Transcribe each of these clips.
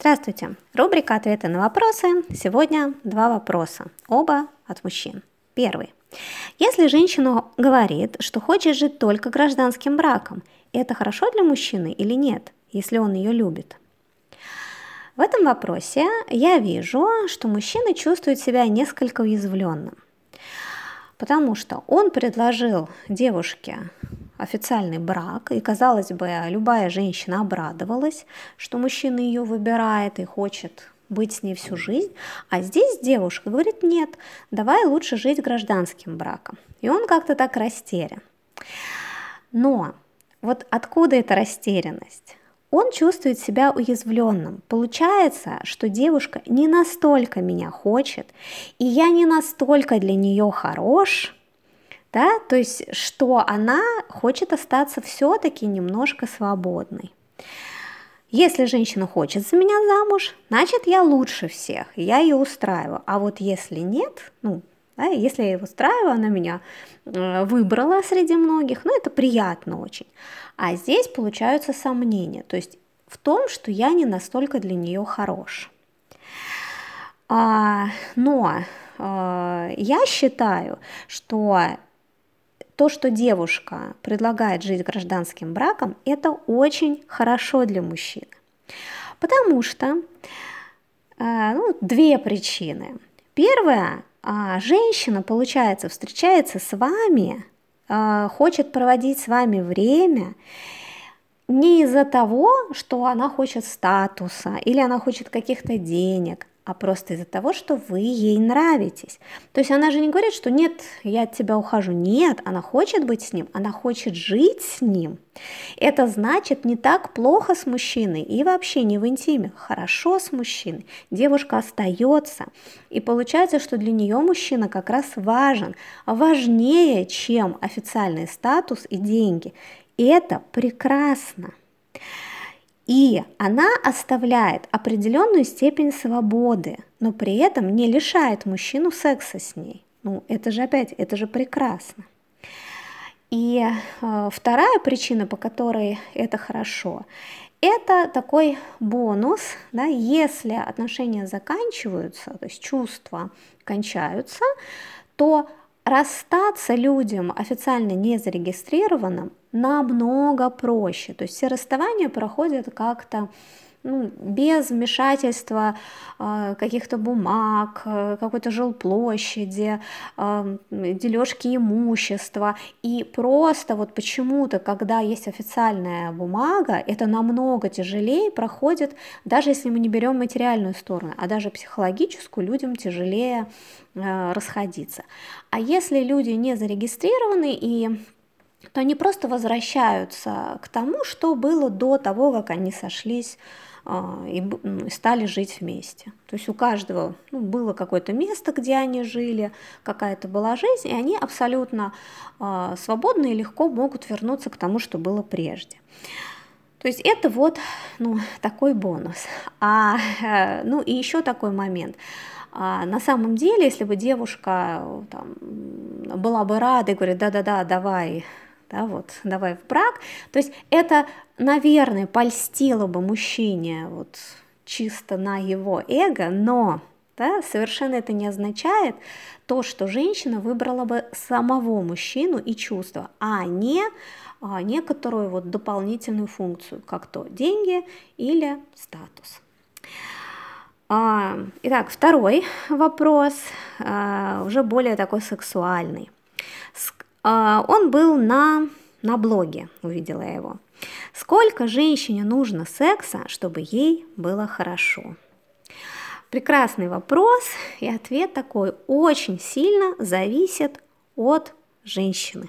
Здравствуйте! Рубрика «Ответы на вопросы». Сегодня два вопроса, оба от мужчин. Первый. Если женщина говорит, что хочет жить только гражданским браком, это хорошо для мужчины или нет, если он ее любит? В этом вопросе я вижу, что мужчина чувствует себя несколько уязвленным, потому что он предложил девушке официальный брак, и, казалось бы, любая женщина обрадовалась, что мужчина ее выбирает и хочет быть с ней всю жизнь, а здесь девушка говорит, нет, давай лучше жить гражданским браком. И он как-то так растерян. Но вот откуда эта растерянность? Он чувствует себя уязвленным. Получается, что девушка не настолько меня хочет, и я не настолько для нее хорош, да, то есть, что она хочет остаться все-таки немножко свободной. Если женщина хочет за меня замуж, значит, я лучше всех, я ее устраиваю. А вот если нет, ну, да, если я ее устраиваю, она меня э, выбрала среди многих, ну, это приятно очень. А здесь получаются сомнения, то есть в том, что я не настолько для нее хорош. А, но а, я считаю, что то, что девушка предлагает жить гражданским браком, это очень хорошо для мужчины. Потому что э, ну, две причины. Первая, женщина, получается, встречается с вами, э, хочет проводить с вами время не из-за того, что она хочет статуса или она хочет каких-то денег, а просто из-за того, что вы ей нравитесь. То есть она же не говорит, что нет, я от тебя ухожу. Нет, она хочет быть с ним, она хочет жить с ним. Это значит не так плохо с мужчиной и вообще не в интиме, хорошо с мужчиной. Девушка остается. И получается, что для нее мужчина как раз важен, важнее, чем официальный статус и деньги. И это прекрасно. И она оставляет определенную степень свободы, но при этом не лишает мужчину секса с ней. Ну, это же опять, это же прекрасно. И э, вторая причина, по которой это хорошо, это такой бонус, да, если отношения заканчиваются, то есть чувства кончаются, то расстаться людям официально не зарегистрированным намного проще. То есть все расставания проходят как-то ну, без вмешательства э, каких-то бумаг, э, какой-то жилплощади, э, дележки имущества. И просто вот почему-то, когда есть официальная бумага, это намного тяжелее проходит, даже если мы не берем материальную сторону, а даже психологическую людям тяжелее э, расходиться. А если люди не зарегистрированы и то они просто возвращаются к тому, что было до того, как они сошлись и стали жить вместе. То есть у каждого ну, было какое-то место, где они жили, какая-то была жизнь, и они абсолютно э, свободно и легко могут вернуться к тому, что было прежде. То есть это вот ну, такой бонус. А, ну и еще такой момент. А на самом деле, если бы девушка там, была бы рада и говорит, да-да-да, давай, да, вот, давай в брак. То есть это, наверное, польстило бы мужчине вот чисто на его эго, но да, совершенно это не означает то, что женщина выбрала бы самого мужчину и чувства, а не а, некоторую вот дополнительную функцию, как то деньги или статус. А, итак, второй вопрос, а, уже более такой сексуальный. А, он был на, на блоге, увидела я его. Сколько женщине нужно секса, чтобы ей было хорошо? Прекрасный вопрос, и ответ такой очень сильно зависит от женщины.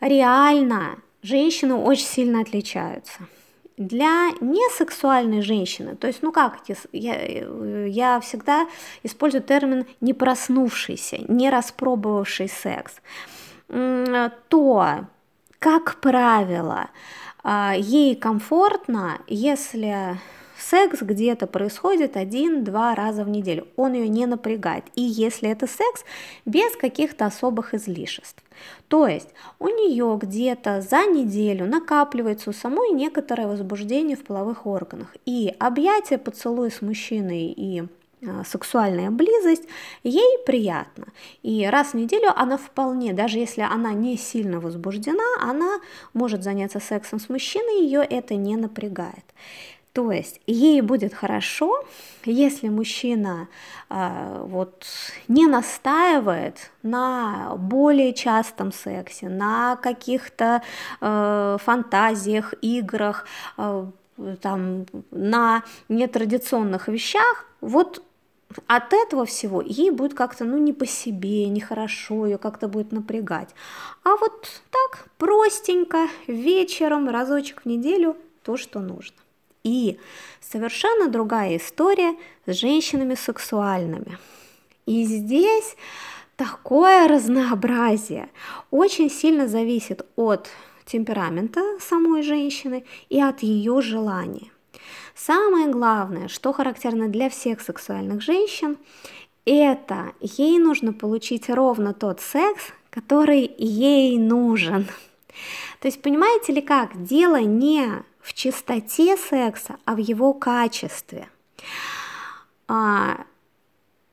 Реально, женщины очень сильно отличаются для несексуальной женщины, то есть, ну как, я, я всегда использую термин не проснувшийся, не распробовавший секс, то, как правило, а, ей комфортно, если секс где-то происходит один-два раза в неделю. Он ее не напрягает. И если это секс, без каких-то особых излишеств. То есть у нее где-то за неделю накапливается у самой некоторое возбуждение в половых органах. И объятие, поцелуй с мужчиной и сексуальная близость, ей приятно. И раз в неделю она вполне, даже если она не сильно возбуждена, она может заняться сексом с мужчиной, ее это не напрягает. То есть ей будет хорошо, если мужчина э, вот не настаивает на более частом сексе, на каких-то э, фантазиях, играх, э, там, на нетрадиционных вещах. Вот от этого всего ей будет как-то, ну, не по себе, нехорошо, ее как-то будет напрягать. А вот так, простенько, вечером, разочек в неделю, то, что нужно. И совершенно другая история с женщинами сексуальными. И здесь такое разнообразие очень сильно зависит от темперамента самой женщины и от ее желания. Самое главное, что характерно для всех сексуальных женщин, это ей нужно получить ровно тот секс, который ей нужен. То есть понимаете ли как? Дело не в чистоте секса, а в его качестве. А,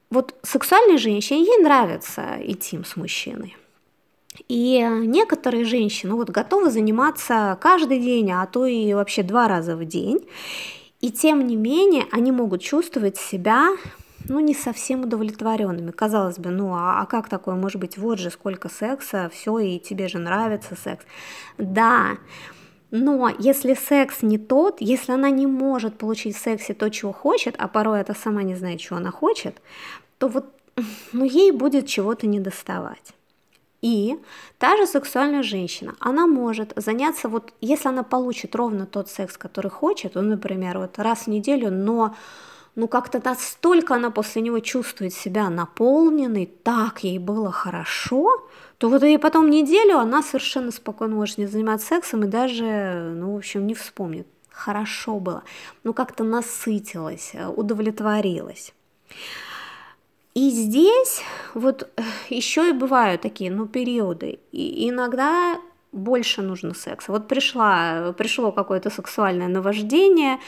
вот сексуальной женщине ей нравится идти с мужчиной. И некоторые женщины вот готовы заниматься каждый день, а то и вообще два раза в день. И тем не менее они могут чувствовать себя ну, не совсем удовлетворенными. Казалось бы, ну, а, а как такое может быть? Вот же сколько секса, все, и тебе же нравится секс. Да, но если секс не тот, если она не может получить в сексе то, чего хочет, а порой это сама не знает, чего она хочет, то вот ну, ей будет чего-то недоставать. И та же сексуальная женщина, она может заняться, вот если она получит ровно тот секс, который хочет, ну, например, вот раз в неделю, но ну как-то настолько она после него чувствует себя наполненной, так ей было хорошо, то вот и потом неделю она совершенно спокойно может не заниматься сексом и даже, ну, в общем, не вспомнит. Хорошо было, ну как-то насытилась, удовлетворилась. И здесь вот э, еще и бывают такие, ну, периоды. И иногда больше нужно секса. Вот пришла, пришло какое-то сексуальное наваждение,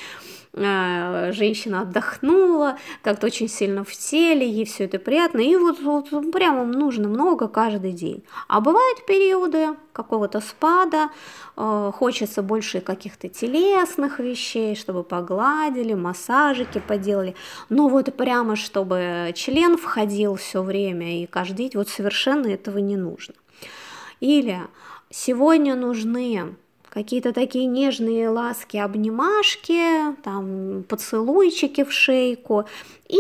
женщина отдохнула, как-то очень сильно в теле, ей все это приятно, и вот, вот прямо нужно много каждый день. А бывают периоды какого-то спада, э, хочется больше каких-то телесных вещей, чтобы погладили, массажики поделали, но вот прямо чтобы член входил все время и каждый день, вот совершенно этого не нужно. Или сегодня нужны какие-то такие нежные ласки, обнимашки, там поцелуйчики в шейку и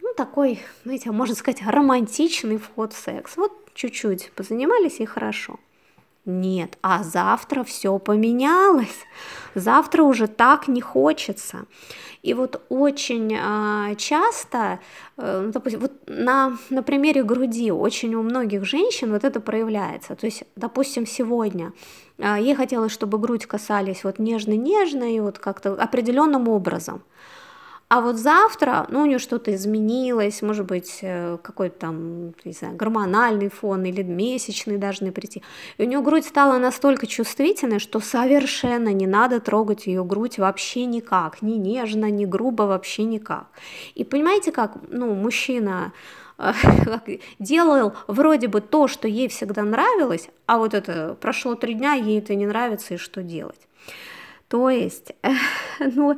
ну, такой, знаете, можно сказать, романтичный вход в секс. Вот чуть-чуть позанимались и хорошо. Нет, а завтра все поменялось. Завтра уже так не хочется. И вот очень э, часто, э, ну, допустим, вот на, на примере груди очень у многих женщин вот это проявляется. То есть, допустим, сегодня э, ей хотелось, чтобы грудь касались вот нежно-нежно и вот как-то определенным образом. А вот завтра, ну, у нее что-то изменилось, может быть, э, какой-то там, не знаю, гормональный фон или месячный должны прийти. И у нее грудь стала настолько чувствительной, что совершенно не надо трогать ее грудь вообще никак, ни нежно, ни грубо, вообще никак. И понимаете, как, ну, мужчина э, делал вроде бы то, что ей всегда нравилось, а вот это прошло три дня, ей это не нравится, и что делать? То есть, ну,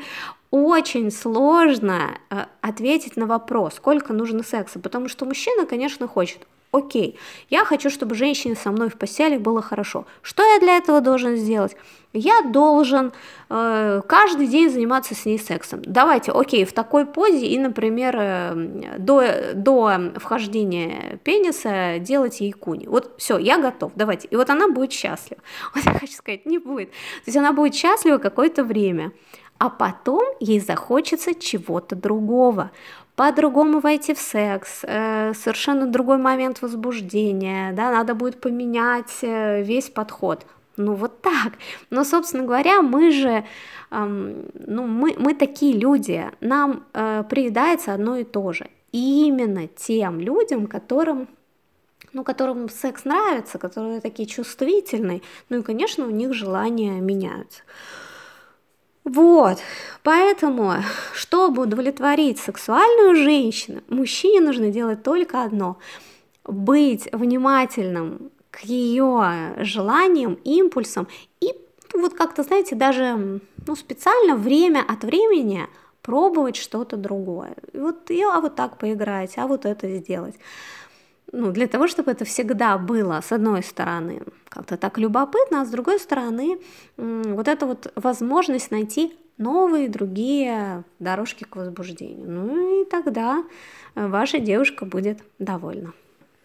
очень сложно э, ответить на вопрос, сколько нужно секса, потому что мужчина, конечно, хочет. Окей, я хочу, чтобы женщине со мной в постели было хорошо. Что я для этого должен сделать? Я должен э, каждый день заниматься с ней сексом. Давайте, окей, в такой позе и, например, э, до, до вхождения пениса делать ей куни. Вот все, я готов, давайте. И вот она будет счастлива. Вот я хочу сказать, не будет. То есть она будет счастлива какое-то время а потом ей захочется чего-то другого, по-другому войти в секс, э, совершенно другой момент возбуждения, да, надо будет поменять э, весь подход. Ну вот так. Но, собственно говоря, мы же, эм, ну мы, мы такие люди, нам э, приедается одно и то же. И именно тем людям, которым ну, которым секс нравится, которые такие чувствительные, ну и, конечно, у них желания меняются. Вот, поэтому, чтобы удовлетворить сексуальную женщину, мужчине нужно делать только одно – быть внимательным к ее желаниям, импульсам и вот как-то, знаете, даже ну, специально время от времени пробовать что-то другое. Вот, и, а вот так поиграть, а вот это сделать ну, для того, чтобы это всегда было, с одной стороны, как-то так любопытно, а с другой стороны, вот эта вот возможность найти новые другие дорожки к возбуждению. Ну и тогда ваша девушка будет довольна.